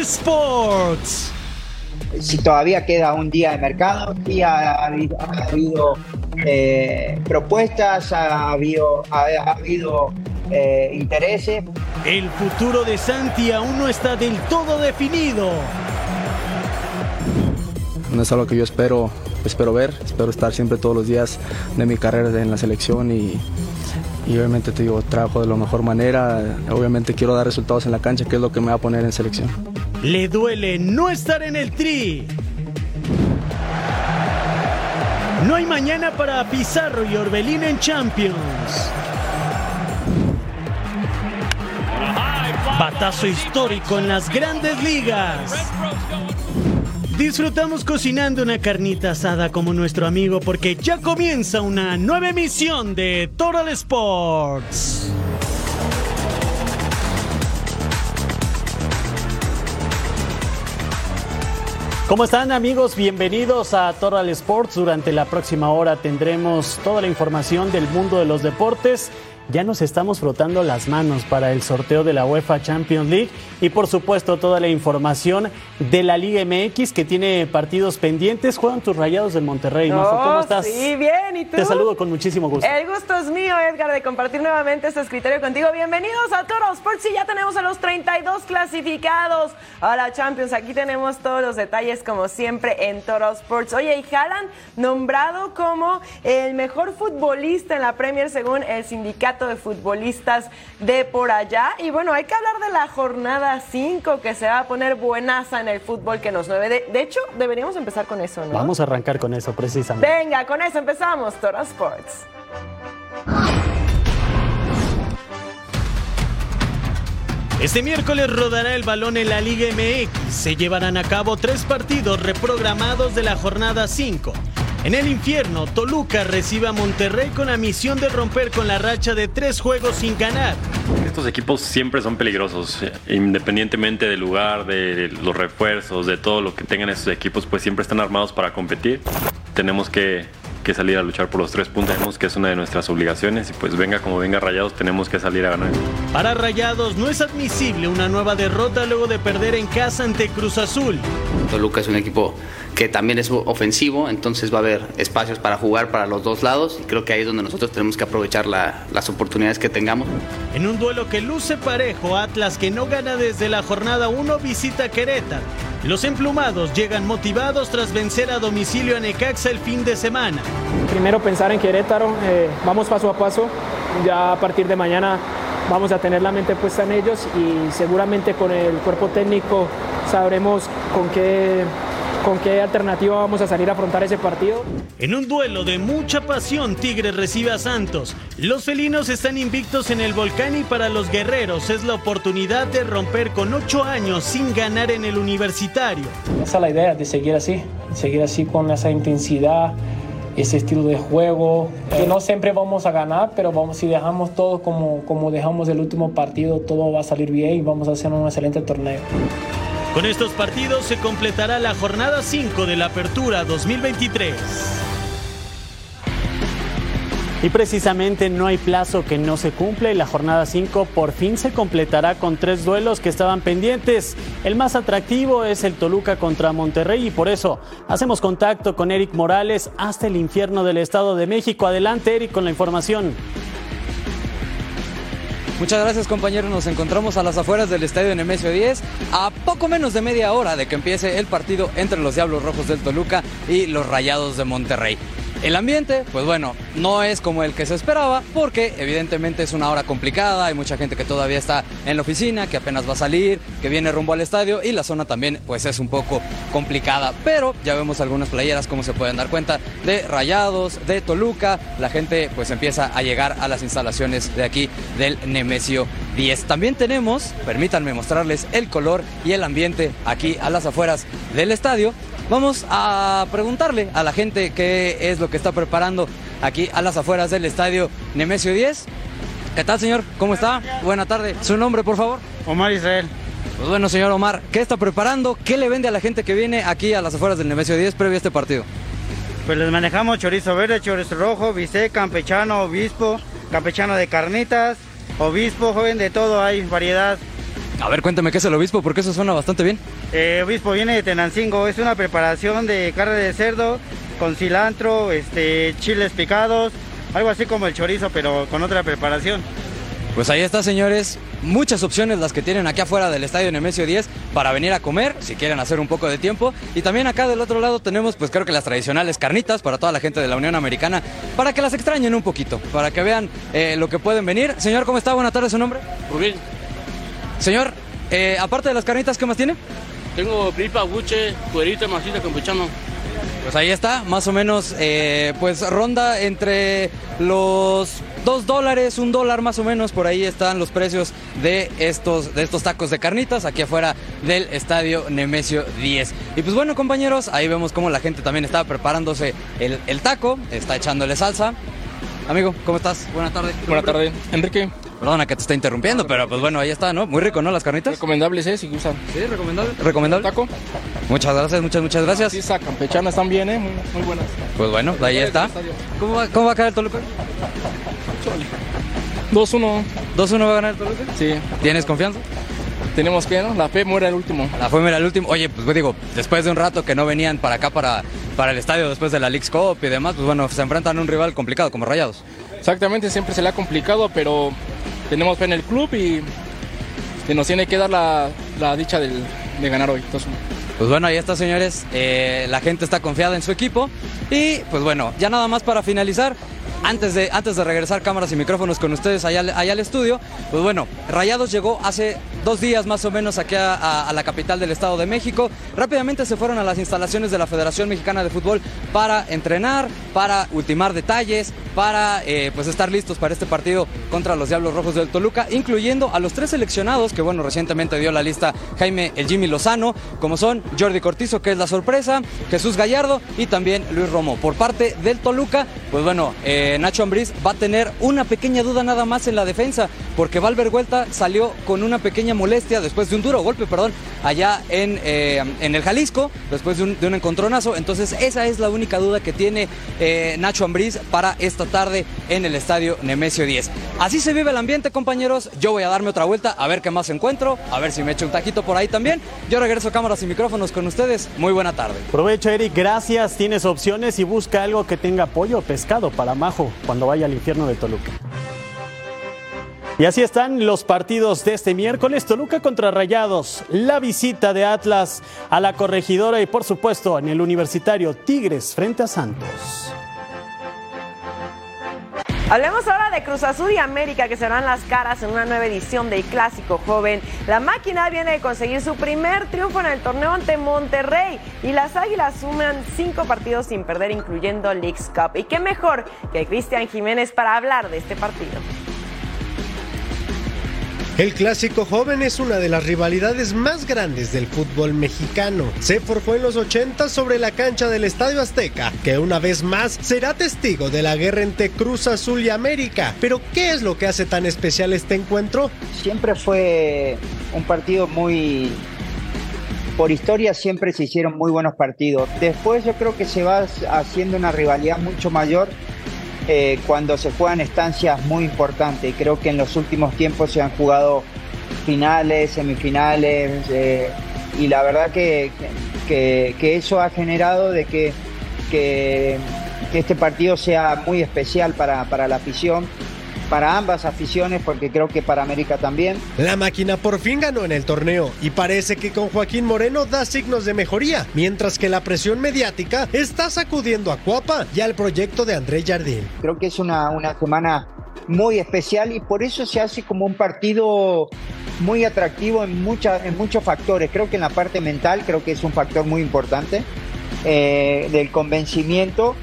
Sports. si todavía queda un día de mercado, sí ha, habido, ha habido, eh, propuestas, ha habido, ha, ha habido eh, intereses. El futuro de Santi aún no está del todo definido. No es algo que yo espero, espero ver, espero estar siempre todos los días de mi carrera en la selección y, y obviamente te digo, trabajo de la mejor manera, obviamente quiero dar resultados en la cancha, que es lo que me va a poner en selección. Le duele no estar en el tri. No hay mañana para Pizarro y Orbelín en Champions. Batazo histórico en las grandes ligas. Disfrutamos cocinando una carnita asada como nuestro amigo porque ya comienza una nueva emisión de Total Sports. ¿Cómo están amigos? Bienvenidos a Total Sports. Durante la próxima hora tendremos toda la información del mundo de los deportes. Ya nos estamos frotando las manos para el sorteo de la UEFA Champions League y por supuesto toda la información de la Liga MX que tiene partidos pendientes. Juegan tus rayados del Monterrey. ¿no? Oh, ¿Cómo estás? Sí, bien. ¿Y tú? Te saludo con muchísimo gusto. El gusto es mío, Edgar, de compartir nuevamente este escritorio contigo. Bienvenidos a Toro Sports. Y ya tenemos a los 32 clasificados a la Champions. Aquí tenemos todos los detalles, como siempre, en Toro Sports. Oye, y Haaland nombrado como el mejor futbolista en la Premier según el sindicato de futbolistas de por allá. Y bueno, hay que hablar de la jornada 5 que se va a poner buenaza en el fútbol que nos mueve. De, de hecho, deberíamos empezar con eso, ¿no? Vamos a arrancar con eso precisamente. Venga, con eso empezamos, Toro Sports. Este miércoles rodará el balón en la Liga MX. Se llevarán a cabo tres partidos reprogramados de la jornada 5. En el infierno, Toluca recibe a Monterrey con la misión de romper con la racha de tres juegos sin ganar. Estos equipos siempre son peligrosos, independientemente del lugar, de los refuerzos, de todo lo que tengan estos equipos, pues siempre están armados para competir. Tenemos que, que salir a luchar por los tres puntos, Sabemos que es una de nuestras obligaciones y pues venga como venga Rayados, tenemos que salir a ganar. Para Rayados no es admisible una nueva derrota luego de perder en casa ante Cruz Azul. Toluca es un equipo que también es ofensivo, entonces va a haber espacios para jugar para los dos lados y creo que ahí es donde nosotros tenemos que aprovechar la- las oportunidades que tengamos. En un duelo que luce parejo, Atlas que no gana desde la jornada 1 visita Querétaro. Los emplumados llegan motivados tras vencer a domicilio a Necaxa el fin de semana. Primero pensar en Querétaro, eh, vamos paso a paso, ya a partir de mañana vamos a tener la mente puesta en ellos y seguramente con el cuerpo técnico sabremos con qué, con qué alternativa vamos a salir a afrontar ese partido. En un duelo de mucha pasión, Tigres recibe a Santos. Los felinos están invictos en el volcán y para los guerreros es la oportunidad de romper con ocho años sin ganar en el universitario. Esa es la idea, de seguir así, seguir así con esa intensidad, ese estilo de juego. Que no siempre vamos a ganar, pero vamos, si dejamos todo como, como dejamos el último partido, todo va a salir bien y vamos a hacer un excelente torneo. Con estos partidos se completará la jornada 5 de la Apertura 2023. Y precisamente no hay plazo que no se cumple y la jornada 5 por fin se completará con tres duelos que estaban pendientes. El más atractivo es el Toluca contra Monterrey y por eso hacemos contacto con Eric Morales hasta el infierno del Estado de México. Adelante Eric con la información. Muchas gracias compañeros, nos encontramos a las afueras del estadio Nemesio 10 a poco menos de media hora de que empiece el partido entre los Diablos Rojos del Toluca y los Rayados de Monterrey. El ambiente, pues bueno, no es como el que se esperaba porque evidentemente es una hora complicada, hay mucha gente que todavía está en la oficina, que apenas va a salir, que viene rumbo al estadio y la zona también pues es un poco complicada, pero ya vemos algunas playeras como se pueden dar cuenta de Rayados, de Toluca, la gente pues empieza a llegar a las instalaciones de aquí del Nemesio 10. También tenemos, permítanme mostrarles el color y el ambiente aquí a las afueras del estadio Vamos a preguntarle a la gente qué es lo que está preparando aquí a las afueras del estadio Nemesio 10. ¿Qué tal, señor? ¿Cómo está? Buena tarde. ¿Su nombre, por favor? Omar Israel. Pues bueno, señor Omar, ¿qué está preparando? ¿Qué le vende a la gente que viene aquí a las afueras del Nemesio 10 previo a este partido? Pues les manejamos chorizo verde, chorizo rojo, bistec, campechano, obispo, campechano de carnitas, obispo, joven, de todo, hay variedad. A ver, cuéntame qué es el obispo, porque eso suena bastante bien. Eh, obispo viene de Tenancingo, es una preparación de carne de cerdo con cilantro, este, chiles picados, algo así como el chorizo, pero con otra preparación. Pues ahí está, señores. Muchas opciones las que tienen aquí afuera del estadio Nemesio 10 para venir a comer, si quieren hacer un poco de tiempo. Y también acá del otro lado tenemos, pues creo que las tradicionales carnitas para toda la gente de la Unión Americana, para que las extrañen un poquito, para que vean eh, lo que pueden venir. Señor, ¿cómo está? Buenas tardes, ¿su nombre? Rubén. Señor, eh, aparte de las carnitas, ¿qué más tiene? Tengo pipa, buche, cuerita, masita, campechano. Pues ahí está, más o menos, eh, pues ronda entre los dos dólares, un dólar más o menos, por ahí están los precios de estos, de estos tacos de carnitas aquí afuera del estadio Nemesio 10. Y pues bueno compañeros, ahí vemos cómo la gente también está preparándose el, el taco, está echándole salsa. Amigo, ¿cómo estás? Buenas tardes. Buenas tardes, Enrique. Perdona que te está interrumpiendo, pero pues bueno, ahí está, ¿no? Muy rico, ¿no? Las carnitas. Recomendables, ¿eh? Si gustan. Sí, recomendable. ¿Recomendable? Taco. Muchas gracias, muchas, muchas gracias. Sí, campechanas también, ¿eh? Muy, muy buenas. Pues bueno, ahí está. ¿Cómo va, ¿Cómo va a caer el Toluca? 2-1. ¿2-1 va a ganar el Toluca? Sí. ¿Tienes confianza? Tenemos que, ¿no? La fe muere el último. La fe muere el último. Oye, pues digo, después de un rato que no venían para acá, para, para el estadio, después de la League's Cup y demás, pues bueno, se enfrentan a un rival complicado como Rayados. Exactamente, siempre se le ha complicado, pero tenemos fe en el club y que nos tiene que dar la, la dicha del, de ganar hoy. Pues bueno, ahí está, señores. Eh, la gente está confiada en su equipo. Y pues bueno, ya nada más para finalizar. Antes de, antes de regresar cámaras y micrófonos con ustedes allá, allá al estudio, pues bueno, Rayados llegó hace dos días más o menos aquí a, la capital del Estado de México. Rápidamente se fueron a las instalaciones de la Federación Mexicana de Fútbol para entrenar, para ultimar detalles, para eh, pues estar listos para este partido contra los Diablos Rojos del Toluca, incluyendo a los tres seleccionados que bueno, recientemente dio la lista Jaime el Jimmy Lozano, como son Jordi Cortizo, que es la sorpresa, Jesús Gallardo y también Luis Romo. Por parte del Toluca, pues bueno, eh, Nacho Ambriz va a tener una pequeña duda nada más en la defensa, porque Valver Vuelta salió con una pequeña molestia después de un duro golpe, perdón, allá en, eh, en el Jalisco, después de un, encontronazo. Entonces, esa es la única duda que tiene eh, Nacho Ambriz para esta tarde en el estadio Nemesio 10. Así se vive el ambiente, compañeros. Yo voy a darme otra vuelta a ver qué más encuentro, a ver si me echo un taquito por ahí también. Yo regreso a cámaras y micrófonos con ustedes. Muy buena tarde. Provecho, Eric. Gracias. Tienes opciones y busca algo que tenga pollo o pescado para Majo cuando vaya al infierno de Toluca. Y así están los partidos de este miércoles. Toluca contra Rayados, la visita de Atlas a la corregidora y por supuesto en el universitario Tigres frente a Santos. Hablemos ahora de Cruz Azul y América que serán las caras en una nueva edición del Clásico Joven. La máquina viene de conseguir su primer triunfo en el torneo ante Monterrey y las Águilas suman cinco partidos sin perder incluyendo Leagues Cup. Y qué mejor que Cristian Jiménez para hablar de este partido. El clásico joven es una de las rivalidades más grandes del fútbol mexicano. Se forjó en los 80 sobre la cancha del Estadio Azteca, que una vez más será testigo de la guerra entre Cruz Azul y América. Pero ¿qué es lo que hace tan especial este encuentro? Siempre fue un partido muy por historia siempre se hicieron muy buenos partidos. Después yo creo que se va haciendo una rivalidad mucho mayor eh, cuando se juegan estancias muy importantes. Creo que en los últimos tiempos se han jugado finales, semifinales, eh, y la verdad que, que, que, eso ha generado de que, que, este partido sea muy especial para, para la afición. Para ambas aficiones, porque creo que para América también. La máquina por fin ganó en el torneo y parece que con Joaquín Moreno da signos de mejoría, mientras que la presión mediática está sacudiendo a Cuapa y al proyecto de André Jardín. Creo que es una, una semana muy especial y por eso se hace como un partido muy atractivo en, muchas en muchos factores. Creo que en la parte mental creo que es un factor muy importante eh, del convencimiento.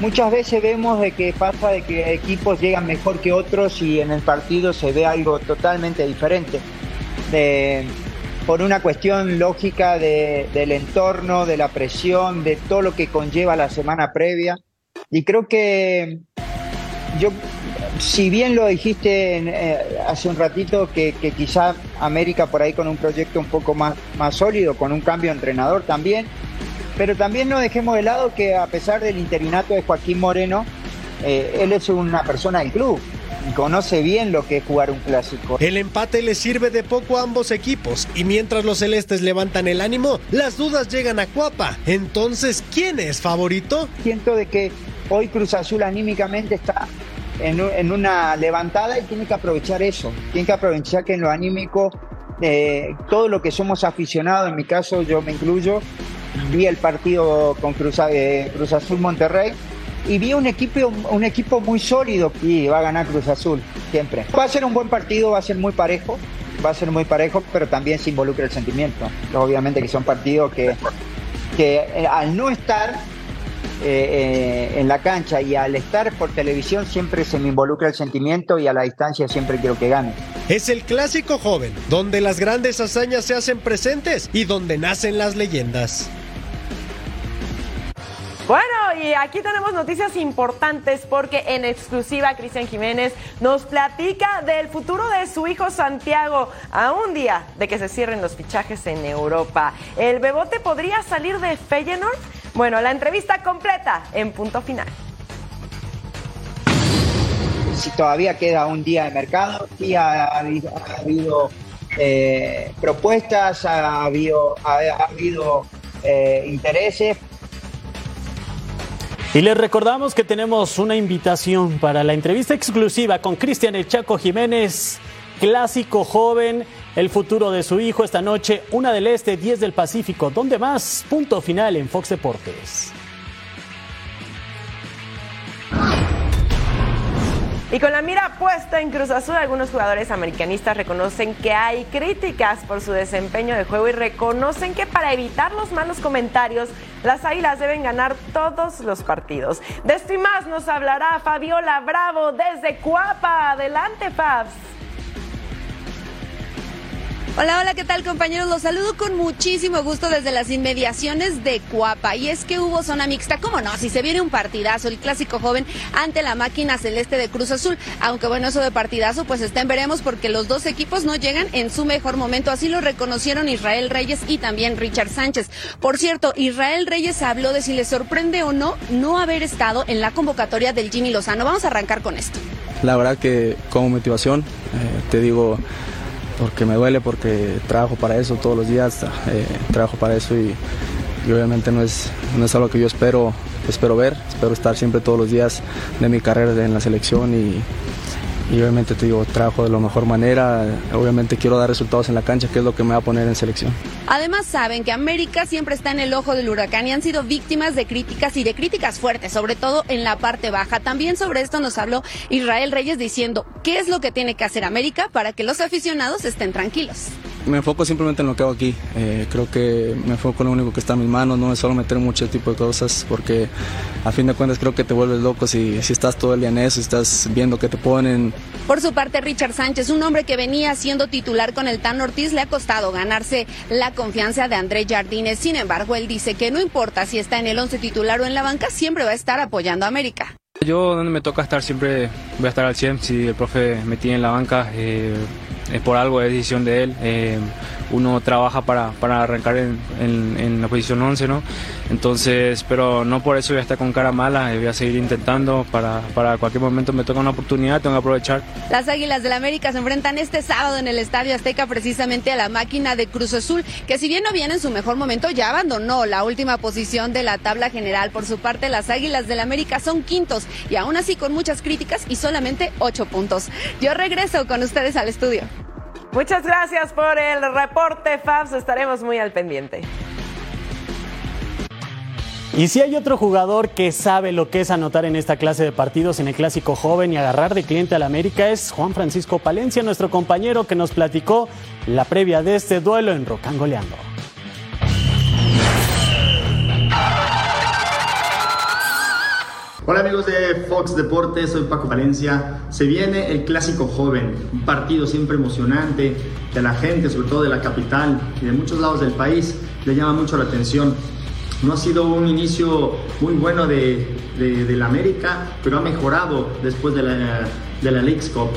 Muchas veces vemos de que pasa de que equipos llegan mejor que otros y en el partido se ve algo totalmente diferente. por una cuestión lógica del entorno, de la presión, de todo lo que conlleva la semana previa. Y creo que yo si bien lo dijiste eh, hace un ratito, que, quizá América por ahí con un proyecto un poco más, más sólido, con un cambio de entrenador también, pero también no dejemos de lado que a pesar del interinato de Joaquín Moreno, eh, él es una persona del club y conoce bien lo que es jugar un clásico. El empate le sirve de poco a ambos equipos y mientras los celestes levantan el ánimo, las dudas llegan a Cuapa. Entonces, ¿quién es favorito? Siento de que hoy Cruz Azul anímicamente está en, una levantada y tiene que aprovechar eso. Tiene que aprovechar que en lo anímico, eh, todo lo que somos aficionados, en mi caso yo me incluyo, vi el partido con Cruz, eh, Cruz Azul Monterrey y vi un equipo, un equipo muy sólido y va a ganar Cruz Azul siempre. Va a ser un buen partido, va a ser muy parejo, va a ser muy parejo, pero también se involucra el sentimiento. Obviamente que son partidos que, que eh, al no estar eh, eh, en la cancha y al estar por televisión siempre se me involucra el sentimiento y a la distancia siempre quiero que gane. Es el clásico joven, donde las grandes hazañas se hacen presentes y donde nacen las leyendas. Bueno, y aquí tenemos noticias importantes porque en exclusiva Cristian Jiménez nos platica del futuro de su hijo Santiago a un día de que se cierren los fichajes en Europa. ¿El Bebote podría salir de Feyenoord? Bueno, la entrevista completa en punto final. Si todavía queda un día de mercado, sí ha, habido, eh, propuestas, ha habido, ha, habido eh, intereses, y les recordamos que tenemos una invitación para la entrevista exclusiva con Cristian El Chaco Jiménez, clásico joven, el futuro de su hijo esta noche, una del Este, 10 del Pacífico. ¿Dónde más? Punto final en Fox Deportes. Y con la mira puesta en Cruz Azul, algunos jugadores americanistas reconocen que hay críticas por su desempeño de juego y reconocen que para evitar los malos comentarios, las Águilas deben ganar todos los partidos. De esto y más nos hablará Fabiola Bravo desde Cuapa. Adelante, Fabs. Hola, hola, ¿qué tal compañeros? Los saludo con muchísimo gusto desde las inmediaciones de Cuapa. Y es que hubo zona mixta, ¿cómo no? Si se viene un partidazo, el clásico joven ante la máquina celeste de Cruz Azul. Aunque bueno, eso de partidazo, pues está en veremos porque los dos equipos no llegan en su mejor momento. Así lo reconocieron Israel Reyes y también Richard Sánchez. Por cierto, Israel Reyes habló de si le sorprende o no no haber estado en la convocatoria del Jimmy Lozano. Vamos a arrancar con esto. La verdad que como motivación, eh, te digo porque me duele, porque trabajo para eso todos los días, eh, trabajo para eso y, obviamente no es, no es algo que yo espero, espero ver, espero estar siempre todos los días de mi carrera en la selección y, y obviamente te digo, trabajo de la mejor manera, obviamente quiero dar resultados en la cancha, que es lo que me va a poner en selección. Además saben que América siempre está en el ojo del huracán y han sido víctimas de críticas y de críticas fuertes, sobre todo en la parte baja. También sobre esto nos habló Israel Reyes diciendo qué es lo que tiene que hacer América para que los aficionados estén tranquilos me enfoco simplemente en lo que hago aquí. Eh, creo que me enfoco en lo único que está en mis manos, no es solo meter mucho tipo de cosas, porque a fin de cuentas creo que te vuelves loco si, si estás todo el día en eso, estás viendo que te ponen. Por su parte, Richard Sánchez, un hombre que venía siendo titular con el Tan Ortiz, le ha costado ganarse la confianza de André Jardines. Sin embargo, él dice que no importa si está en el 11 titular o en la banca, siempre va a estar apoyando a América. Yo donde me toca estar siempre voy a estar al 100, si el profe me tiene en la banca. Eh, es por algo, es decisión de él. Eh, uno trabaja para, para arrancar en, en, la posición 11, ¿no? Entonces, pero no por eso voy a estar con cara mala, voy a seguir intentando para, para cualquier momento me toca una oportunidad, tengo que aprovechar. Las Águilas del América se enfrentan este sábado en el Estadio Azteca precisamente a la máquina de Cruz Azul, que si bien no viene en su mejor momento, ya abandonó la última posición de la tabla general. Por su parte, las Águilas del América son quintos y aún así con muchas críticas y solamente ocho puntos. Yo regreso con ustedes al estudio. Muchas gracias por el reporte, Fabs. Estaremos muy al pendiente. Y si hay otro jugador que sabe lo que es anotar en esta clase de partidos en el clásico joven y agarrar de cliente al América es Juan Francisco Palencia, nuestro compañero que nos platicó la previa de este duelo en Rocangoleando. Hola amigos de Fox Deportes, soy Paco Valencia. Se viene el clásico joven, un partido siempre emocionante que a la gente, sobre todo de la capital y de muchos lados del país, le llama mucho la atención. No ha sido un inicio muy bueno de, la América, pero ha mejorado después de la, de la League's Cup.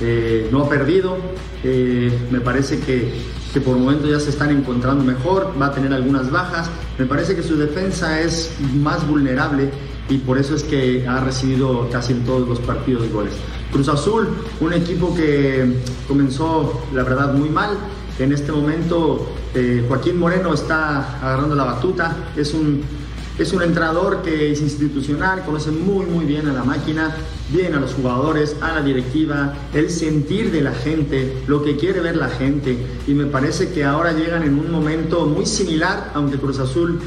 Eh, no ha perdido, eh, me parece que, que por el momento ya se están encontrando mejor, va a tener algunas bajas, me parece que su defensa es más vulnerable y por eso es que ha recibido casi en todos los partidos goles. Cruz Azul, un equipo que comenzó la verdad muy mal. En este momento eh, Joaquín Moreno está agarrando la batuta, es un, es un entrenador que es institucional, conoce muy muy bien a la máquina, bien a los jugadores, a la directiva, el sentir de la gente, lo que quiere ver la gente y me parece que ahora llegan en un momento muy similar, aunque Cruz Azul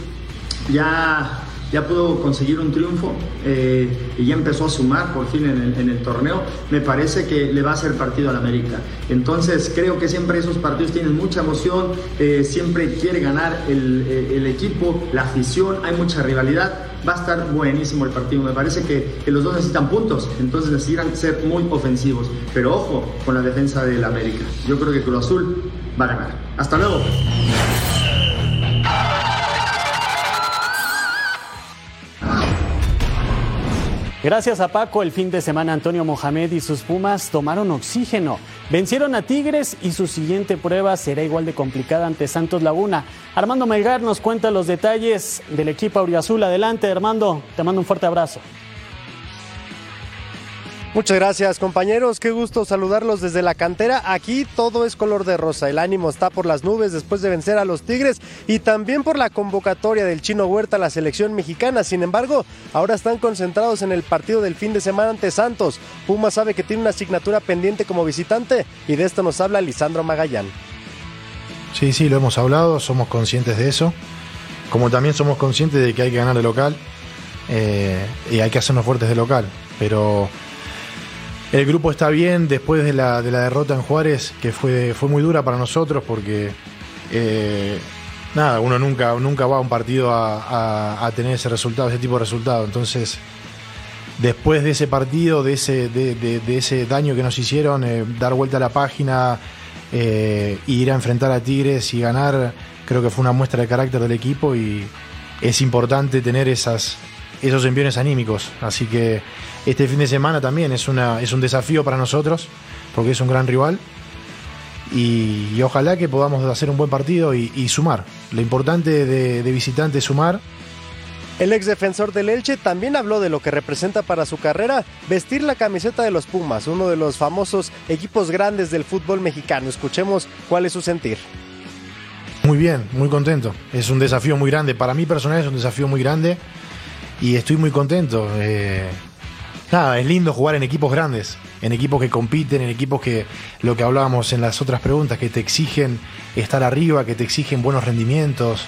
ya ya pudo conseguir un triunfo eh, y ya empezó a sumar por fin en el, torneo, me parece que le va a hacer partido al América. Entonces creo que siempre esos partidos tienen mucha emoción, eh, siempre quiere ganar el, el, equipo, la afición, hay mucha rivalidad. Va a estar buenísimo el partido. Me parece que, que los dos necesitan puntos, entonces necesitan ser muy ofensivos. Pero ojo con la defensa del América. Yo creo que Cruz Azul va a ganar. Hasta luego. Gracias a Paco, el fin de semana Antonio Mohamed y sus Pumas tomaron oxígeno. Vencieron a Tigres y su siguiente prueba será igual de complicada ante Santos Laguna. Armando Melgar nos cuenta los detalles del equipo Auriazul. Adelante, Armando, te mando un fuerte abrazo. Muchas gracias compañeros, qué gusto saludarlos desde la cantera. Aquí todo es color de rosa, el ánimo está por las nubes después de vencer a los Tigres y también por la convocatoria del chino Huerta a la selección mexicana. Sin embargo, ahora están concentrados en el partido del fin de semana ante Santos. Puma sabe que tiene una asignatura pendiente como visitante y de esto nos habla Lisandro Magallán. Sí, sí, lo hemos hablado, somos conscientes de eso. Como también somos conscientes de que hay que ganar de local eh, y hay que hacernos fuertes de local. Pero el grupo está bien después de la, derrota en Juárez, que fue, fue muy dura para nosotros porque eh, nada, uno nunca, nunca va a un partido a, tener ese resultado, ese tipo de resultado. Entonces, después de ese partido, de ese, de, ese daño que nos hicieron, eh, dar vuelta a la página, eh, ir a enfrentar a Tigres y ganar, creo que fue una muestra de carácter del equipo y es importante tener esos envíos anímicos. Así que este fin de semana también es, una, es un desafío para nosotros, porque es un gran rival. Y, ojalá que podamos hacer un buen partido y, sumar. Lo importante de, de visitante es sumar. El ex defensor del Elche también habló de lo que representa para su carrera vestir la camiseta de los Pumas, uno de los famosos equipos grandes del fútbol mexicano. Escuchemos cuál es su sentir. Muy bien, muy contento. Es un desafío muy grande. Para mí personal es un desafío muy grande y estoy muy contento. Eh, nada, es lindo jugar en equipos grandes, en equipos que compiten, en equipos que, lo que hablábamos en las otras preguntas, que te exigen estar arriba, que te exigen buenos rendimientos.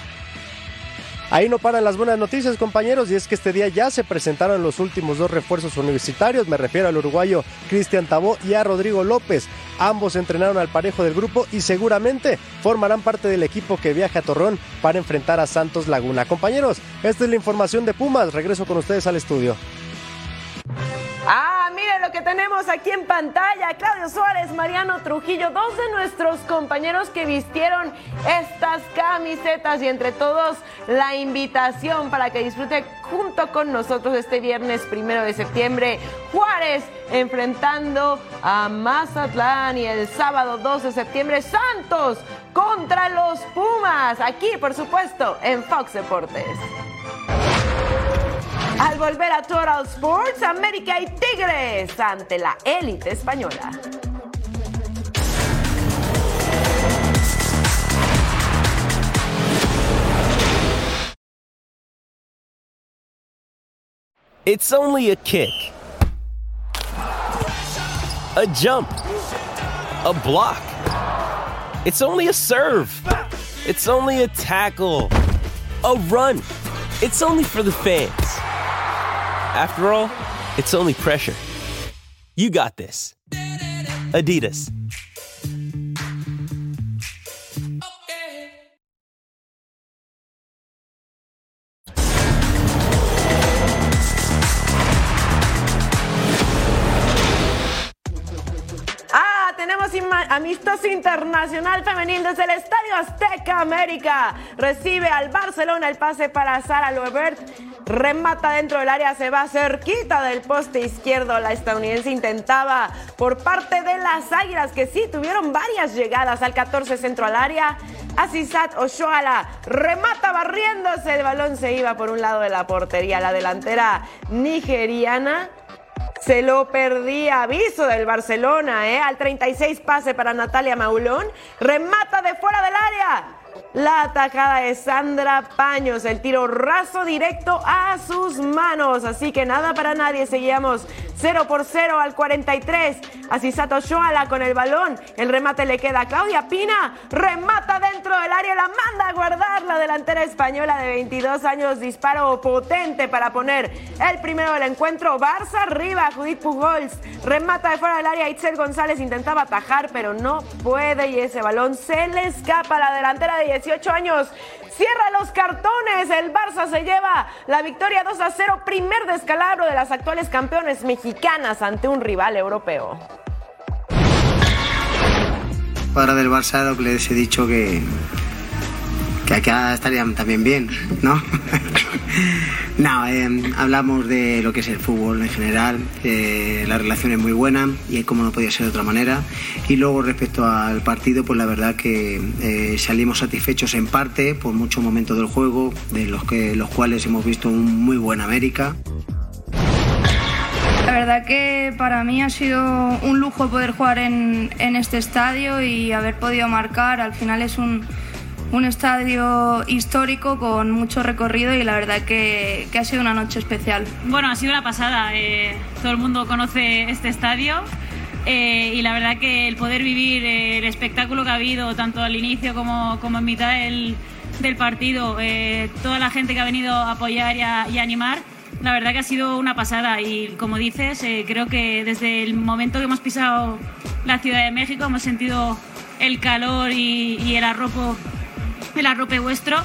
Ahí no paran las buenas noticias, compañeros, y es que este día ya se presentaron los últimos dos refuerzos universitarios. Me refiero al uruguayo Cristian Tabó y a Rodrigo López. Ambos entrenaron al parejo del grupo y seguramente formarán parte del equipo que viaja a Torreón para enfrentar a Santos Laguna. Compañeros, esta es la información de Pumas. Regreso con ustedes al estudio. Ah, miren lo que tenemos aquí en pantalla. Claudio Suárez, Mariano Trujillo, dos de nuestros compañeros que vistieron estas camisetas y entre todos la invitación para que disfrute junto con nosotros este viernes primero de septiembre. Juárez enfrentando a Mazatlán y el sábado 2 de septiembre Santos contra los Pumas. Aquí, por supuesto, en Fox Deportes. Al volver a Total Sports, América y Tigres ante la élite española. It's only a kick, a jump, a block. It's only a serve. It's only a tackle, a run. It's only for the fans. After all, it's only pressure. You got this. Adidas. Ah, amistoso internacional femenil desde el Estadio Azteca América. Recibe al Barcelona el pase para Sara Loebert. Remata dentro del área, se va cerquita del poste izquierdo. La estadounidense intentaba por parte de las Águilas, que sí tuvieron varias llegadas al 14 centro al área. Asisat Oshoala remata barriéndose. El balón se iba por un lado de la portería. La delantera nigeriana se lo perdía. Aviso del Barcelona, ¿eh? Al 36 pase para Natalia Maulón. Remata de fuera del área. La atacada de Sandra Paños. El tiro raso directo a sus manos. Así que nada para nadie. Seguíamos 0 por 0 al 43. Asisato Shoala con el balón. El remate le queda a Claudia Pina. Remata dentro del área. La manda a guardar la delantera española de 22 años. Disparo potente para poner el primero del encuentro. Barça arriba. Judith Pujols remata de fuera del área. Itzel González intentaba atajar, pero no puede. Y ese balón se le escapa a la delantera de 18 años. Cierra los cartones. El Barça se lleva la victoria 2 a 0. Primer descalabro de las actuales campeones mexicanas ante un rival europeo. Ahora del Barça lo que les he dicho que, que acá también bien, ¿no? no, eh, hablamos de lo que es el fútbol en general, la relación es muy buena y como no podía ser de otra manera. Y luego respecto al partido, pues la verdad que eh, salimos satisfechos en parte por muchos momentos del juego, de los, que, los cuales hemos visto un muy buen América. La verdad que para mí ha sido un lujo poder jugar en, en este estadio y haber podido marcar. Al final es un, un estadio histórico con mucho recorrido y la verdad que, ha sido una noche especial. Bueno, ha sido una pasada. eh, todo el mundo conoce este estadio eh, y la verdad que el poder vivir eh, el espectáculo que ha habido, tanto al inicio como, como en mitad del, partido, toda la gente que ha venido a apoyar y animar, la verdad que ha sido una pasada. Y como dices, creo que desde el momento que hemos pisado la Ciudad de México hemos sentido el calor y, y el arropo, vuestro.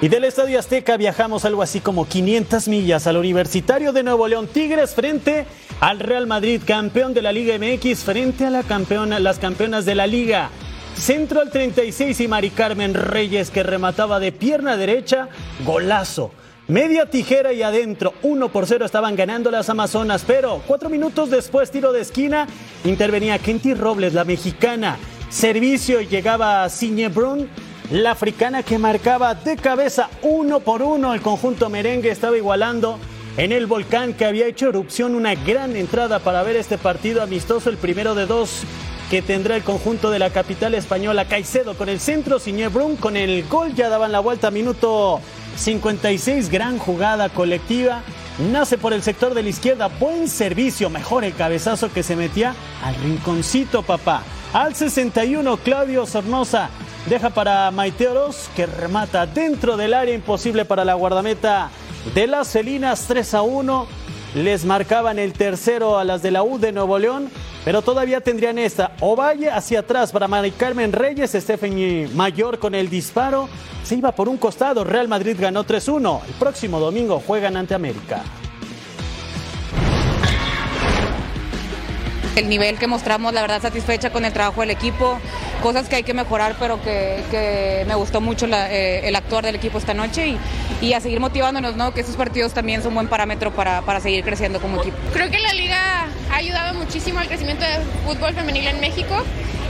Y del Estadio Azteca viajamos algo así como 500 millas al Universitario de Nuevo León Tigres frente al Real Madrid, campeón de la Liga MX, frente a la campeona, las campeonas de la Liga. Centro al 36 y Mari Carmen Reyes que remataba de pierna derecha, golazo. Media tijera y adentro, 1 por 0 estaban ganando las Amazonas, pero cuatro minutos después, tiro de esquina, intervenía Kenty Robles, la mexicana. Servicio llegaba Brun, la africana que marcaba de cabeza uno por uno. El conjunto merengue estaba igualando en el volcán que había hecho erupción. Una gran entrada para ver este partido amistoso, el primero de dos que tendrá el conjunto de la capital española. Caicedo con el centro, Ciñe Brun con el gol. Ya daban la vuelta, minuto 56. Gran jugada colectiva. Nace por el sector de la izquierda. Buen servicio. Mejor el cabezazo que se metía al rinconcito, papá. Al 61, Claudio Sornosa deja para Maite Oroz, que remata dentro del área. Imposible para la guardameta de las Felinas. 3 a 1. Les marcaban el tercero a las de la U de Nuevo León. Pero todavía tendrían esta. Ovalle hacia atrás para Mari Carmen Reyes. Stephanie Mayor con el disparo. Se iba por un costado. Real Madrid ganó 3-1. El próximo domingo juegan ante América. El nivel que mostramos, la verdad satisfecha con el trabajo del equipo, cosas que hay que mejorar, pero que, me gustó mucho eh, el actuar del equipo esta noche y, a seguir motivándonos, ¿no? que estos partidos también son buen parámetro para, para seguir creciendo como equipo. Creo que la liga ha ayudado muchísimo al crecimiento del fútbol femenil en México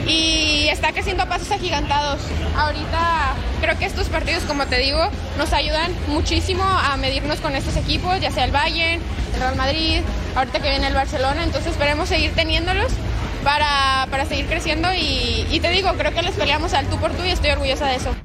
y está creciendo a pasos agigantados. Ahorita creo que estos partidos, como te digo, nos ayudan muchísimo a medirnos con estos equipos, ya sea el Bayern, el Real Madrid, ahorita que viene el Barcelona, entonces esperemos seguir teniéndolos para, seguir creciendo y, y te digo, creo que les peleamos al tú por tú y estoy orgullosa de eso.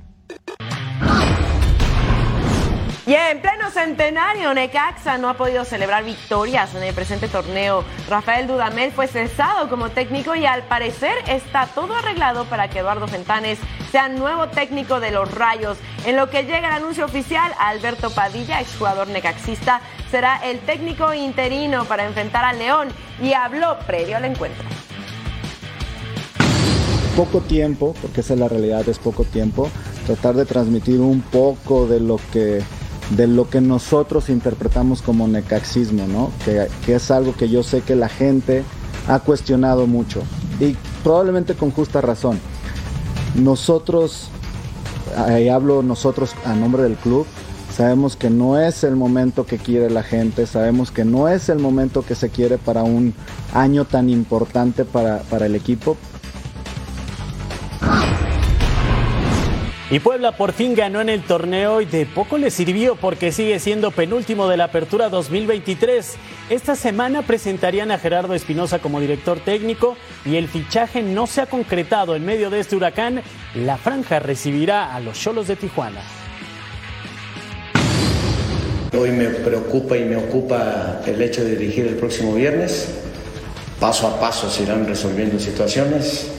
Y en pleno centenario, Necaxa no ha podido celebrar victorias en el presente torneo. Rafael Dudamel fue cesado como técnico y al parecer está todo arreglado para que Eduardo Fentanes sea nuevo técnico de los Rayos. En lo que llega el anuncio oficial, Alberto Padilla, exjugador necaxista, será el técnico interino para enfrentar al León y habló previo al encuentro. Poco tiempo, porque esa es la realidad, es poco tiempo, tratar de transmitir un poco de lo que de lo que nosotros interpretamos como necaxismo, ¿no? Que, es algo que yo sé que la gente ha cuestionado mucho y probablemente con justa razón. Nosotros, ahí hablo nosotros a nombre del club, sabemos que no es el momento que quiere la gente, sabemos que no es el momento que se quiere para un año tan importante para, para el equipo, Y Puebla por fin ganó en el torneo y de poco le sirvió porque sigue siendo penúltimo de la Apertura 2023. Esta semana presentarían a Gerardo Espinosa como director técnico y el fichaje no se ha concretado en medio de este huracán. La franja recibirá a los Cholos de Tijuana. Hoy me preocupa y me ocupa el hecho de dirigir el próximo viernes. Paso a paso se irán resolviendo situaciones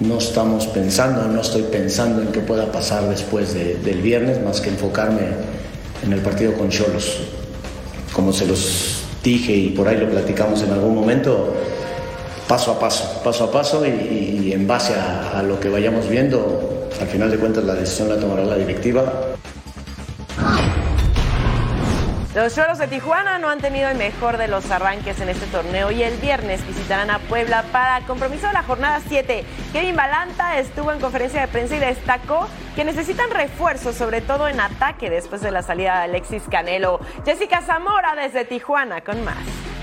no estamos pensando, no estoy pensando en qué pueda pasar después del viernes, más que enfocarme en el partido con Cholos. Como se los dije y por ahí lo platicamos en algún momento, paso a paso, paso a paso y, en base a, a lo que vayamos viendo, al final de cuentas la decisión la tomará la directiva los Choros de Tijuana no han tenido el mejor de los arranques en este torneo y el viernes visitarán a Puebla para compromiso de la jornada 7. Kevin Balanta estuvo en conferencia de prensa y destacó que necesitan refuerzos, sobre todo en ataque después de la salida de Alexis Canelo. Jessica Zamora desde Tijuana con más.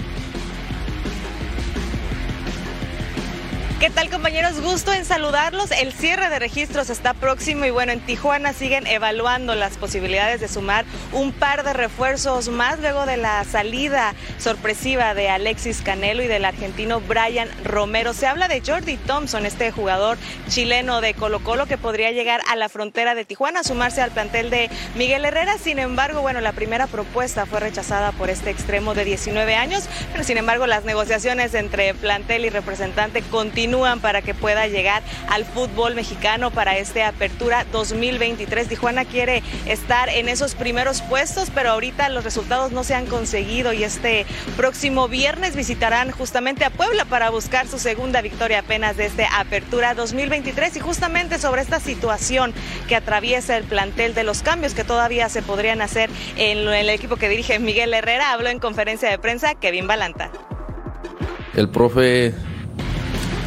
¿Qué tal compañeros? Gusto en saludarlos. El cierre de registros está próximo y bueno, en Tijuana siguen evaluando las posibilidades de sumar un par de refuerzos más luego de la salida sorpresiva de Alexis Canelo y del argentino Brian Romero. Se habla de Jordi Thompson, este jugador chileno de Colo Colo que podría llegar a la frontera de Tijuana a sumarse al plantel de Miguel Herrera. Sin embargo, bueno, la primera propuesta fue rechazada por este extremo de 19 años, pero sin embargo las negociaciones entre plantel y representante continúan para que pueda llegar al fútbol mexicano para este Apertura 2023. Tijuana quiere estar en esos primeros puestos, pero ahorita los resultados no se han conseguido y este próximo viernes visitarán justamente a Puebla para buscar su segunda victoria apenas de este Apertura 2023 y justamente sobre esta situación que atraviesa el plantel de los cambios que todavía se podrían hacer en el equipo que dirige Miguel Herrera, habló en conferencia de prensa Kevin Balanta. El profe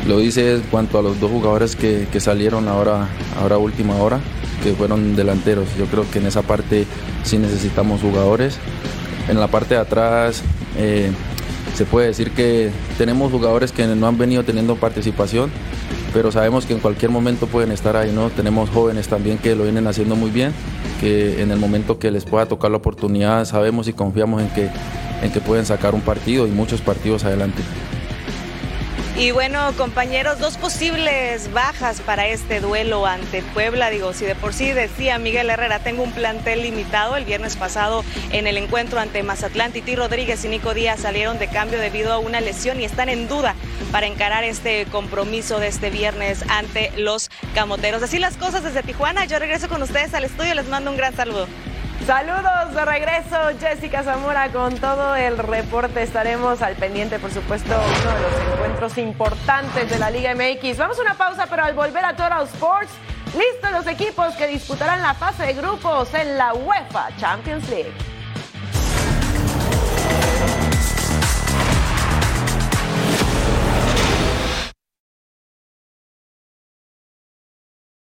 lo dice en cuanto a los dos jugadores que, salieron ahora, ahora última hora, que fueron delanteros. Yo creo que en esa parte sí necesitamos jugadores. En la parte de atrás eh, se puede decir que tenemos jugadores que no han venido teniendo participación, pero sabemos que en cualquier momento pueden estar ahí, ¿no? Tenemos jóvenes también que lo vienen haciendo muy bien, que en el momento que les pueda tocar la oportunidad sabemos y confiamos en que, en que pueden sacar un partido y muchos partidos adelante. Y bueno, compañeros, dos posibles bajas para este duelo ante Puebla. Digo, si de por sí decía Miguel Herrera, tengo un plantel limitado. El viernes pasado en el encuentro ante Mazatlán, Titi Rodríguez y Nico Díaz salieron de cambio debido a una lesión y están en duda para encarar este compromiso de este viernes ante los camoteros. Así las cosas desde Tijuana. Yo regreso con ustedes al estudio. Les mando un gran saludo. Saludos de regreso, Jessica Zamora, con todo el reporte. Estaremos al pendiente, por supuesto, uno de los encuentros importantes de la Liga MX. Vamos a una pausa, pero al volver a Total Sports, listos los equipos que disputarán la fase de grupos en la UEFA Champions League.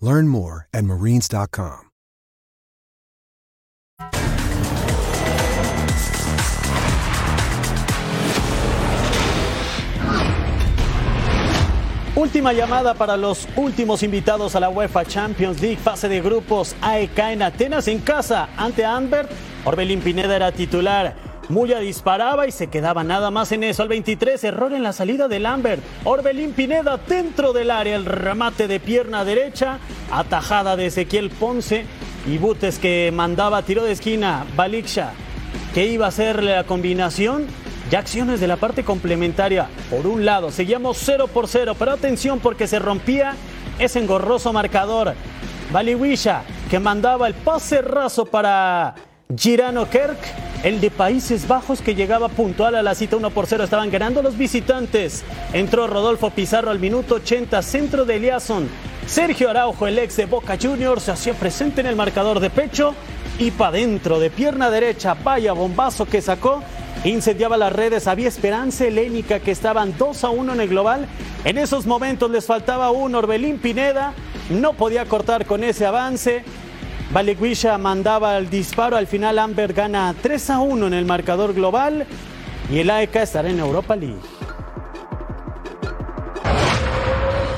Learn more at marines.com. Última llamada para los últimos invitados a la UEFA Champions League, fase de grupos AEK en Atenas en casa ante Ambert. Orbelín Pineda era titular. Muya disparaba y se quedaba nada más en eso. Al 23, error en la salida del Lambert. Orbelín Pineda dentro del área, el remate de pierna derecha, atajada de Ezequiel Ponce y Butes que mandaba tiro de esquina. Baliksha, que iba a ser la combinación. Ya acciones de la parte complementaria. Por un lado, seguíamos 0 por 0, pero atención porque se rompía ese engorroso marcador. Baliwisha, que mandaba el pase raso para Girano Kerk, el de Países Bajos que llegaba puntual a la cita 1 por 0. Estaban ganando los visitantes. Entró Rodolfo Pizarro al minuto 80, centro de Eliasson. Sergio Araujo, el ex de Boca Juniors, se hacía presente en el marcador de pecho y para dentro de pierna derecha. Vaya bombazo que sacó. Incendiaba las redes, había esperanza helénica que estaban 2 a 1 en el global. En esos momentos les faltaba un Orbelín Pineda, no podía cortar con ese avance. Valeguisha mandaba el disparo, al final Amber gana 3 a 1 en el marcador global y el AEK estará en Europa League.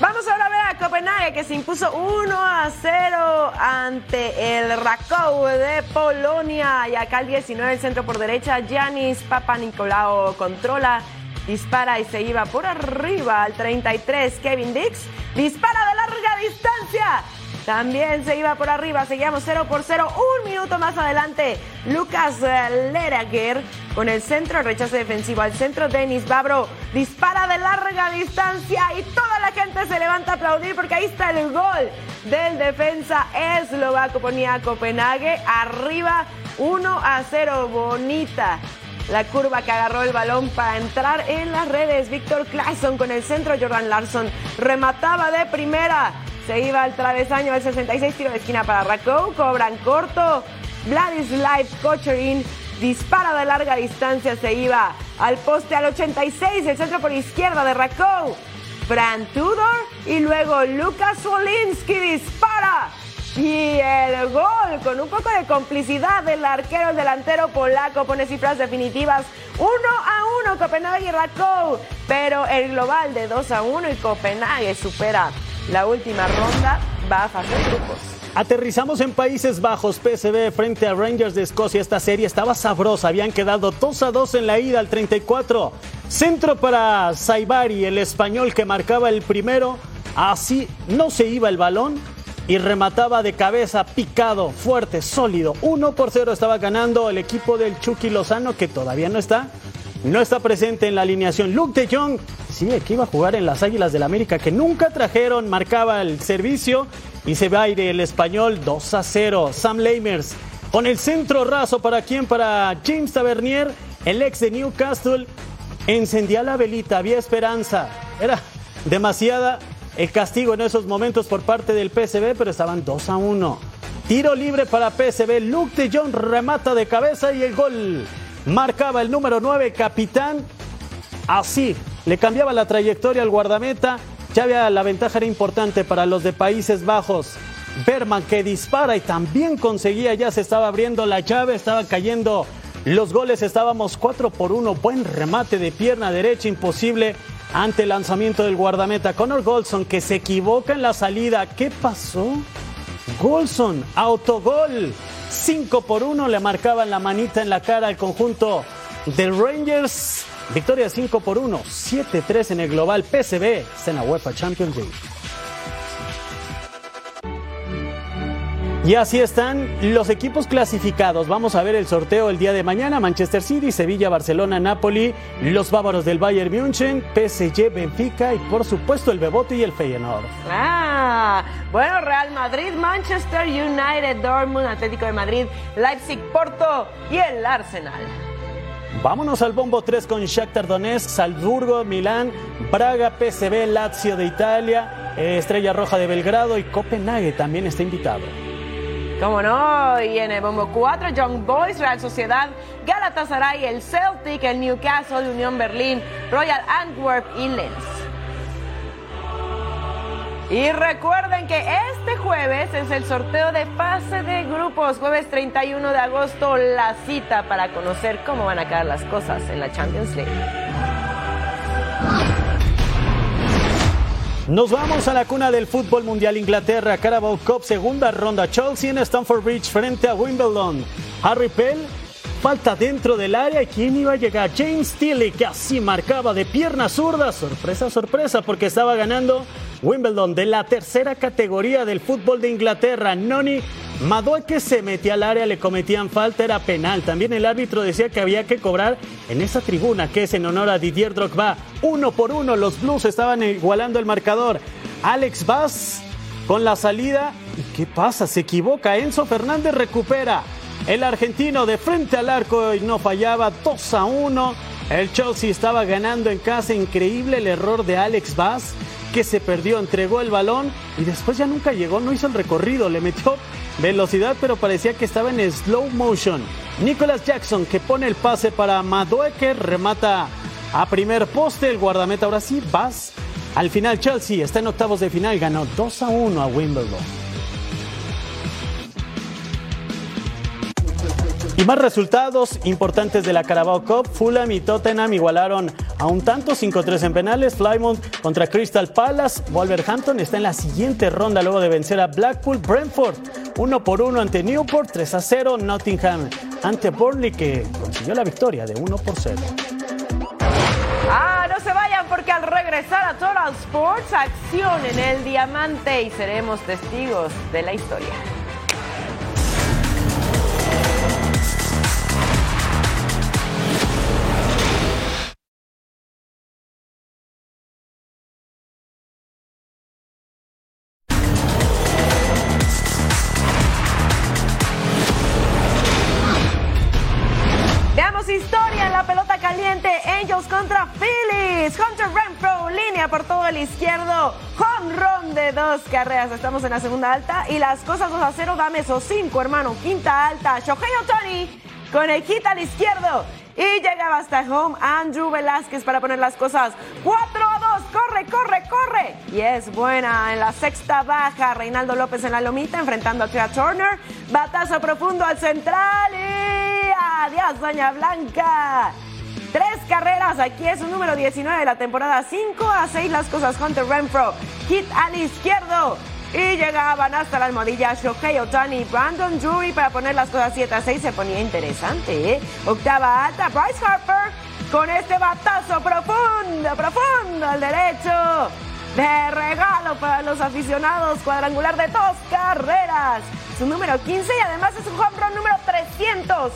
Vamos ahora a ver a Copenhague que se impuso 1 a 0 ante el Rakow de Polonia. Y acá el 19 el centro por derecha, Yanis Papa Nicolao controla, dispara y se iba por arriba al 33. Kevin Dix dispara de larga distancia. También se iba por arriba, seguíamos 0 por 0. Un minuto más adelante, Lucas Lerager con el centro, el rechazo defensivo al centro. Denis Babro dispara de larga distancia y toda la gente se levanta a aplaudir porque ahí está el gol del defensa eslovaco. Ponía a Copenhague arriba 1 a 0. Bonita la curva que agarró el balón para entrar en las redes. Víctor Claesson con el centro. Jordan Larson remataba de primera. Se iba al travesaño al 66, tiro de esquina para Rakow, cobran corto. Vladislav Kocherin dispara de larga distancia, se iba al poste al 86, el centro por izquierda de Rakow. Fran Tudor y luego Lucas Wolinski dispara. Y el gol con un poco de complicidad del arquero, el delantero polaco, pone cifras definitivas 1 a 1 Copenhague y Rakow. Pero el global de 2 a 1 y Copenhague supera la última ronda va a fase de grupos. Aterrizamos en Países Bajos, PSV frente a Rangers de Escocia. Esta serie estaba sabrosa, habían quedado 2 a 2 en la ida al 34. Centro para Saibari, el español que marcaba el primero. Así no se iba el balón y remataba de cabeza, picado, fuerte, sólido. 1 por 0 estaba ganando el equipo del Chucky Lozano, que todavía no está. No está presente en la alineación. Luke de Jong, sí, que iba a jugar en las Águilas del América, que nunca trajeron, marcaba el servicio y se va a ir el español 2 a 0. Sam Lamers con el centro raso para quién? Para James Tavernier, el ex de Newcastle. Encendía la velita, había esperanza. Era demasiada el castigo en esos momentos por parte del PSV, pero estaban 2 a 1. Tiro libre para PSV. Luke de Jong remata de cabeza y el gol marcaba el número 9, capitán. Así le cambiaba la trayectoria al guardameta. Ya había la ventaja era importante para los de Países Bajos. Berman que dispara y también conseguía, ya se estaba abriendo la llave, estaba cayendo los goles, estábamos 4 por 1, buen remate de pierna derecha, imposible ante el lanzamiento del guardameta. Connor Golson que se equivoca en la salida, ¿qué pasó? Golson, autogol, 5 por 1, le marcaban la manita en la cara al conjunto del Rangers. Victoria 5 por 1, 7-3 en el global PSV, Cena UEFA Champions League. Y así están los equipos clasificados. Vamos a ver el sorteo el día de mañana. Manchester City, Sevilla, Barcelona, Napoli, los bávaros del Bayern München, PSG, Benfica y por supuesto el Bebote y el Feyenoord. Ah, Bueno, Real Madrid, Manchester United, Dortmund, Atlético de Madrid, Leipzig, Porto y el Arsenal. Vámonos al bombo 3 con Shakhtar Donetsk, Salzburgo, Milán, Braga, PSV, Lazio de Italia, Estrella Roja de Belgrado y Copenhague también está invitado. ¿Cómo no? Y en el bombo 4, Young Boys, Real Sociedad, Galatasaray, el Celtic, el Newcastle, Unión Berlín, Royal Antwerp y Lens. Y recuerden que este jueves es el sorteo de fase de grupos, jueves 31 de agosto, la cita para conocer cómo van a quedar las cosas en la Champions League. Nos vamos a la cuna del fútbol mundial Inglaterra, Carabao Cup, segunda ronda, Chelsea en Stamford Bridge frente a Wimbledon. Harry Pell falta dentro del área quién iba a llegar, James que así marcaba de pierna zurda, sorpresa, sorpresa, porque estaba ganando Wimbledon de la tercera categoría del fútbol de Inglaterra. Noni Madueque se metía al área, le cometían falta, era penal. También el árbitro decía que había que cobrar en esa tribuna que es en honor a Didier Drogba. Uno por uno, los Blues estaban igualando el marcador. Alex Bass con la salida. ¿Y qué pasa? Se equivoca. Enzo Fernández recupera. El argentino de frente al arco y no fallaba 2 a 1. El Chelsea estaba ganando en casa. Increíble el error de Alex Bass que se perdió, entregó el balón y después ya nunca llegó, no hizo el recorrido, le metió velocidad, pero parecía que estaba en slow motion. Nicholas Jackson que pone el pase para Madueker, remata a primer poste, el guardameta ahora sí, Bass. Al final Chelsea está en octavos de final, ganó 2 a 1 a Wimbledon. Y más resultados importantes de la Carabao Cup. Fulham y Tottenham igualaron a un tanto, 5-3 en penales. Plymouth contra Crystal Palace. Wolverhampton está en la siguiente ronda luego de vencer a Blackpool. Brentford 1 por 1 ante Newport, 3 a 0. Nottingham ante Burnley que consiguió la victoria de 1 por 0. Ah, no se vayan porque al regresar a Total Sports, acción en el diamante y seremos testigos de la historia. Izquierdo. Run de dos carreras. Estamos en la segunda alta y las cosas 2 a 0. Dame esos cinco, hermano. Quinta alta. Shohei Otani con el hit al izquierdo. Y llegaba hasta home Andrew Velázquez para poner las cosas 4 a 2. Corre, corre, corre. Y es buena en la sexta baja. Reinaldo López en la lomita enfrentando a Tria Turner. Batazo profundo al central. Y adiós, Doña Blanca. Tres carreras, aquí es un número 19 de la temporada. 5 a 6 las cosas. Hunter Renfro. Hit al izquierdo. Y llegaban hasta la almohadilla Shohei Otani, Brandon Drury para poner las cosas 7 a 6. Se ponía interesante, ¿eh? Octava alta, Bryce Harper con este batazo profundo, profundo al derecho. De regalo para los aficionados, cuadrangular de dos carreras. Su número 15 y además es un home run número 300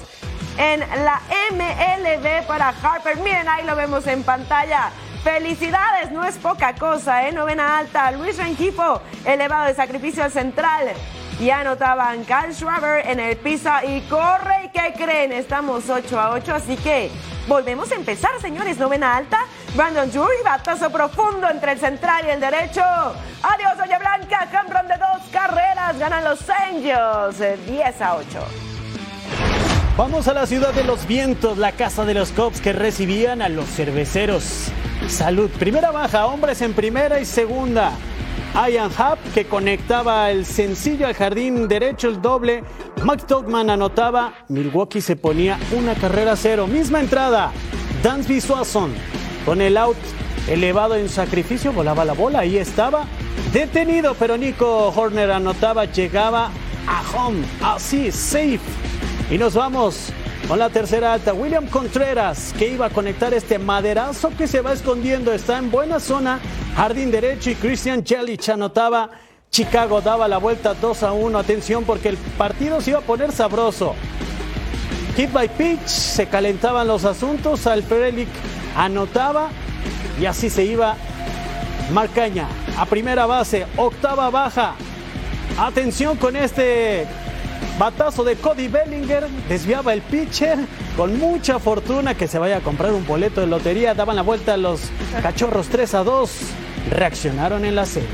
en la MLB para Harper. Miren, ahí lo vemos en pantalla. Felicidades, no es poca cosa, ¿eh? Novena alta, Luis Rengifo, elevado de sacrificio al central. Y anotaban Kyle Schwaber en el piso y corre. ¿Y qué creen? Estamos 8 a 8, así que volvemos a empezar, señores. Novena alta, Brandon Drury, batazo profundo entre el central y el derecho. Adiós, Doña Blanca, campeón de dos carreras. Ganan los Angels, eh, 10 a 8. Vamos a la ciudad de los vientos, la casa de los Cops que recibían a los cerveceros. Salud. Primera baja, hombres en primera y segunda. Ian Hub que conectaba el sencillo al jardín derecho, el doble. Max Dogman anotaba. Milwaukee se ponía una carrera cero. Misma entrada. Dansby Swanson con el out elevado en sacrificio. Volaba la bola. Ahí estaba. Detenido, pero Nico Horner anotaba. Llegaba a home. Así, safe. Y nos vamos con la tercera alta. William Contreras, que iba a conectar este maderazo que se va escondiendo. Está en buena zona. Jardín derecho y Christian Jelic anotaba. Chicago daba la vuelta 2 a 1. Atención porque el partido se iba a poner sabroso. Hit by pitch, se calentaban los asuntos. Alperelic anotaba y así se iba Marcaña a primera base, octava baja. Atención con este batazo de Cody Bellinger. Desviaba el pitcher con mucha fortuna que se vaya a comprar un boleto de lotería. Daban la vuelta a los cachorros 3 a 2. Reaccionaron en la serie.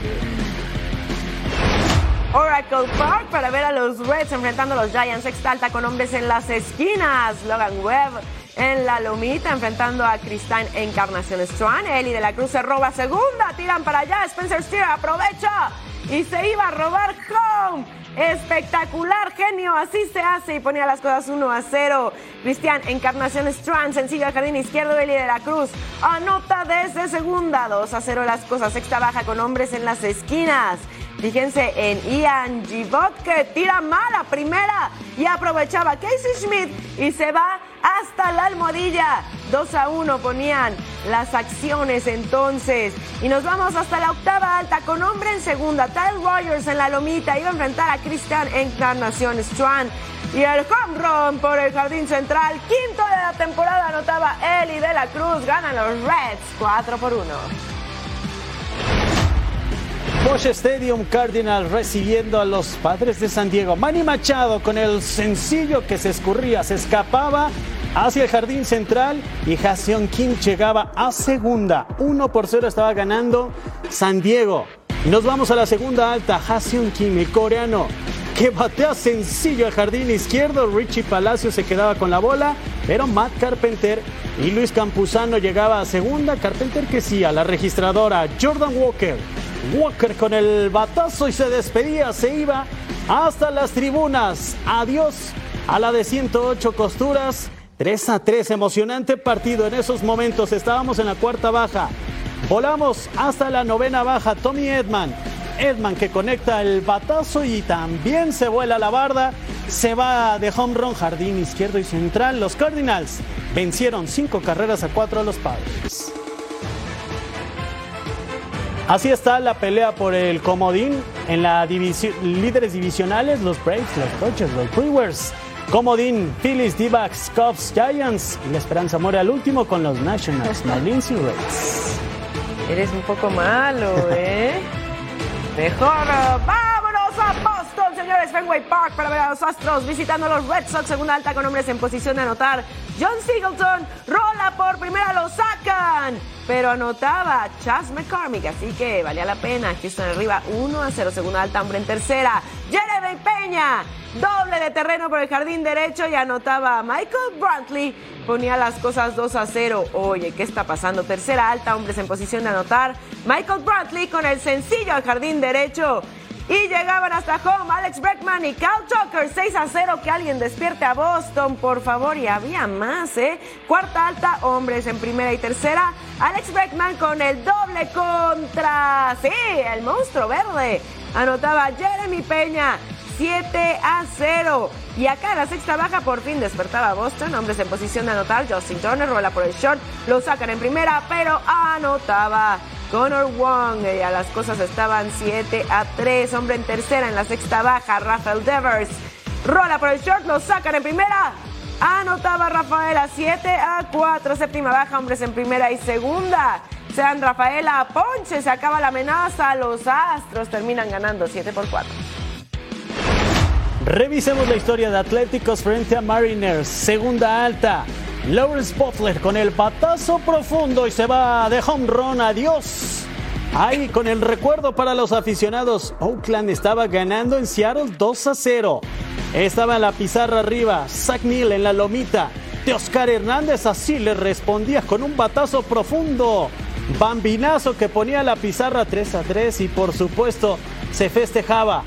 Oracle Park para ver a los Reds enfrentando a los Giants. Sexta alta con hombres en las esquinas. Logan Webb en la lomita enfrentando a Cristán Encarnación Strand. Eli de la Cruz se roba segunda. Tiran para allá. Spencer Steer aprovecha y se iba a robar home. Espectacular, genio, así se hace y ponía las cosas 1 a 0. Cristian Encarnación Strand, sencillo al jardín izquierdo, de la Cruz. Anota desde segunda, 2 a 0 las cosas. Sexta baja con hombres en las esquinas. Fíjense en Ian Givot que tira mala primera y aprovechaba Casey Schmidt y se va hasta la almohadilla. 2 a 1 ponían las acciones entonces. Y nos vamos hasta la octava alta con hombre en segunda. Tyle Rogers en la lomita iba a enfrentar a Christian Encarnación Strand. Y el home run por el jardín central. Quinto de la temporada anotaba Eli de la Cruz. Ganan los Reds 4 por 1. Bosch Stadium Cardinal recibiendo a los padres de San Diego. Manny Machado con el sencillo que se escurría, se escapaba hacia el jardín central y Jason Kim llegaba a segunda. 1 por 0 estaba ganando San Diego. Nos vamos a la segunda alta. Jason Kim, el coreano, que batea sencillo al jardín izquierdo. Richie Palacio se quedaba con la bola, pero Matt Carpenter y Luis Campuzano llegaba a segunda. Carpenter que sí, a la registradora. Jordan Walker Walker con el batazo y se despedía, se iba hasta las tribunas. Adiós a la de 108 costuras. 3 a 3, emocionante partido. En esos momentos estábamos en la cuarta baja. Volamos hasta la novena baja. Tommy Edman. Edman que conecta el batazo y también se vuela la barda. Se va de home run, jardín izquierdo y central. Los Cardinals vencieron cinco carreras a cuatro a los padres. Así está la pelea por el comodín en la división, líderes divisionales, los Braves, los Coaches, los Brewers. Comodín, Phillies, D-backs, Cubs, Giants y la esperanza muere al último con los Nationals, Marlins y Rays. Eres un poco malo, ¿eh? Mejor, vámonos a Boston, señores, Fenway Park para ver a los Astros visitando a los Red Sox, segunda alta con hombres en posición de anotar. John Singleton rola por primera, lo sacan, pero anotaba Chas McCormick, así que valía la pena. Houston arriba 1 a 0, segunda alta, hombre en tercera. Jeremy Peña, doble de terreno por el jardín derecho y anotaba Michael Brantley. Ponía las cosas 2 a 0. Oye, ¿qué está pasando? Tercera alta, hombres en posición de anotar. Michael Brantley con el sencillo al jardín derecho. Y llegaban hasta home Alex Breckman y Cal Tucker 6 a 0. Que alguien despierte a Boston, por favor. Y había más, ¿eh? Cuarta alta, hombres en primera y tercera. Alex Breckman con el doble contra. Sí, el monstruo verde. Anotaba Jeremy Peña. 7 a 0. Y acá en la sexta baja por fin despertaba Boston. Hombres en posición de anotar. Justin Turner rola por el short. Lo sacan en primera, pero anotaba. Connor Wong, ya las cosas estaban 7 a 3. Hombre en tercera en la sexta baja. Rafael Devers rola por el short. Lo sacan en primera. Anotaba Rafaela 7 a 4. Séptima baja. Hombres en primera y segunda. Sean Rafaela Ponche. Se acaba la amenaza. Los Astros terminan ganando 7 por 4. Revisemos la historia de Atléticos frente a Mariners. Segunda alta. Lawrence Butler con el patazo profundo y se va de home run. Adiós. Ahí con el recuerdo para los aficionados. Oakland estaba ganando en Seattle 2 a 0. Estaba la pizarra arriba. Zach Neal en la lomita. De Oscar Hernández así le respondía con un batazo profundo. Bambinazo que ponía la pizarra 3 a 3 y por supuesto se festejaba.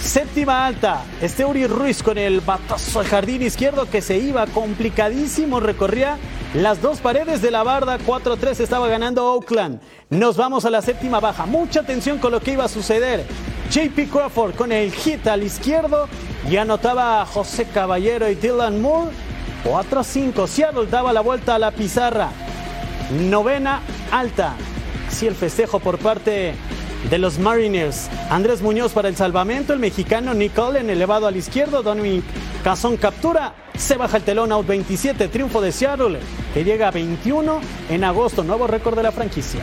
Séptima alta, Esteuri Ruiz con el batazo al jardín izquierdo que se iba complicadísimo, recorría las dos paredes de la barda, 4-3 estaba ganando Oakland. Nos vamos a la séptima baja, mucha atención con lo que iba a suceder. JP Crawford con el hit al izquierdo y anotaba a José Caballero y Dylan Moore. 4-5, Seattle daba la vuelta a la pizarra. Novena alta, sí el festejo por parte de los Mariners. Andrés Muñoz para el salvamento, el mexicano Nicole en elevado al izquierdo, Dominic Cazón captura, se baja el telón out 27, triunfo de Seattle que llega a 21 en agosto, nuevo récord de la franquicia.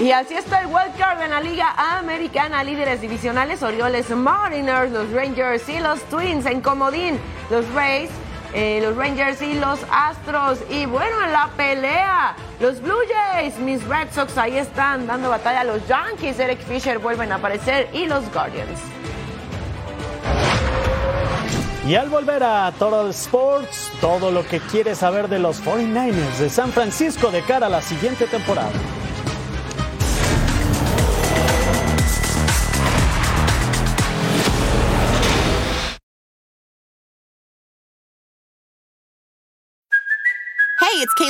Y así está el wild card en la Liga Americana. Líderes divisionales, Orioles, Mariners, los Rangers y los Twins en comodín. Los Rays, eh, los Rangers y los Astros. Y bueno, en la pelea, los Blue Jays, mis Red Sox ahí están dando batalla. Los Yankees, Eric Fisher vuelven a aparecer y los Guardians. Y al volver a Total Sports, todo lo que quieres saber de los 49ers de San Francisco de cara a la siguiente temporada.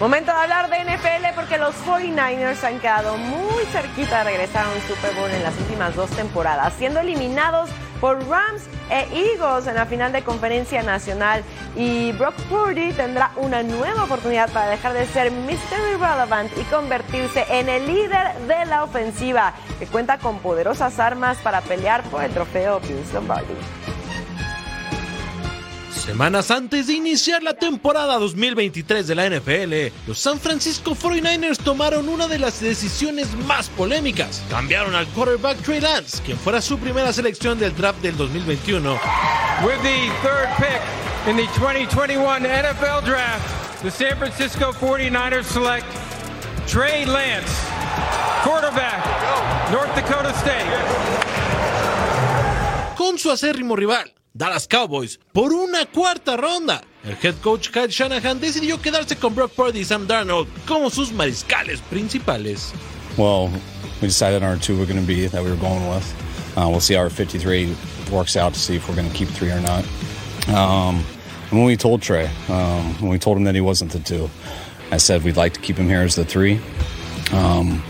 Momento de hablar de NFL porque los 49ers han quedado muy cerquita de regresar a un Super Bowl en las últimas dos temporadas, siendo eliminados por Rams e Eagles en la final de conferencia nacional. Y Brock Purdy tendrá una nueva oportunidad para dejar de ser Mr. Irrelevant y convertirse en el líder de la ofensiva, que cuenta con poderosas armas para pelear por el trofeo Vince Lombardi. Semanas antes de iniciar la temporada 2023 de la NFL, los San Francisco 49ers tomaron una de las decisiones más polémicas. Cambiaron al quarterback Trey Lance, quien fuera su primera selección del draft del 2021. With the third pick in the 2021 NFL Draft, the San Francisco 49ers select Trey Lance, quarterback, North Dakota State. Con su acérrimo rival, Dallas Cowboys por una cuarta ronda. El head coach Kyle Shanahan decidió quedarse con Brock Purdy y Sam Darnold como sus mariscales principales. Well, we decided on our two we're going to be that we were going with. Uh, we'll see how our 53 works out to see if we're going to keep three or not. Um, and when we told Trey, um, when we told him that he wasn't the two, I said we'd like to keep him here as the three. Um,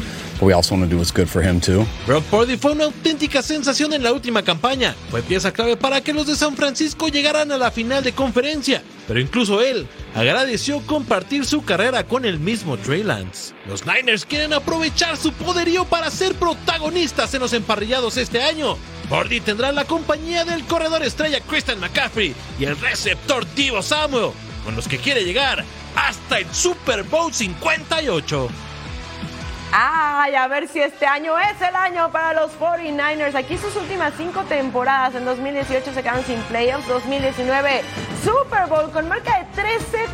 Brock fue una auténtica sensación en la última campaña. Fue pieza clave para que los de San Francisco llegaran a la final de conferencia. Pero incluso él agradeció compartir su carrera con el mismo Trey Lance. Los Niners quieren aprovechar su poderío para ser protagonistas en los emparrillados este año. Purdy tendrá la compañía del corredor estrella Christian McCaffrey y el receptor Divo Samuel, con los que quiere llegar hasta el Super Bowl 58. Ay, a ver si este año es el año para los 49ers. Aquí sus últimas cinco temporadas. En 2018 se quedaron sin playoffs. 2019 Super Bowl con marca de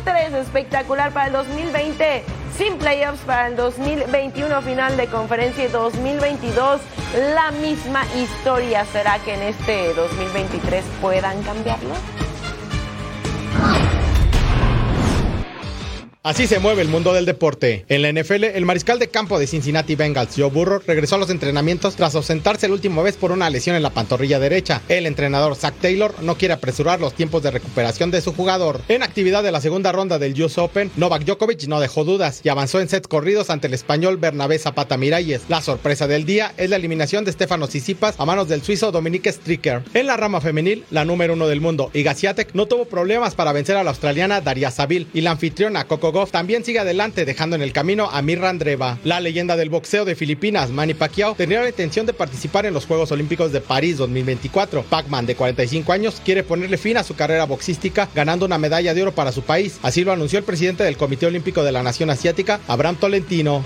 13-3. Espectacular para el 2020. Sin playoffs para el 2021 final de conferencia y 2022 la misma historia. ¿Será que en este 2023 puedan cambiarlo? Así se mueve el mundo del deporte. En la NFL, el mariscal de campo de Cincinnati Bengals, Joe Burrow, regresó a los entrenamientos tras ausentarse la última vez por una lesión en la pantorrilla derecha. El entrenador Zach Taylor no quiere apresurar los tiempos de recuperación de su jugador. En actividad de la segunda ronda del US Open, Novak Djokovic no dejó dudas y avanzó en sets corridos ante el español Bernabé Zapata Miralles. La sorpresa del día es la eliminación de Stefano Tsitsipas a manos del suizo Dominique Stricker. En la rama femenil, la número uno del mundo, Iga Swiatek, no tuvo problemas para vencer a la australiana Daria Saville y la anfitriona Coco También sigue adelante dejando en el camino a Mirra Andreva. La leyenda del boxeo de Filipinas, Manny Pacquiao, tenía la intención de participar en los Juegos Olímpicos de París 2024. Pac-Man, de 45 años, quiere ponerle fin a su carrera boxística ganando una medalla de oro para su país. Así lo anunció el presidente del Comité Olímpico de la Nación Asiática, Abraham Tolentino.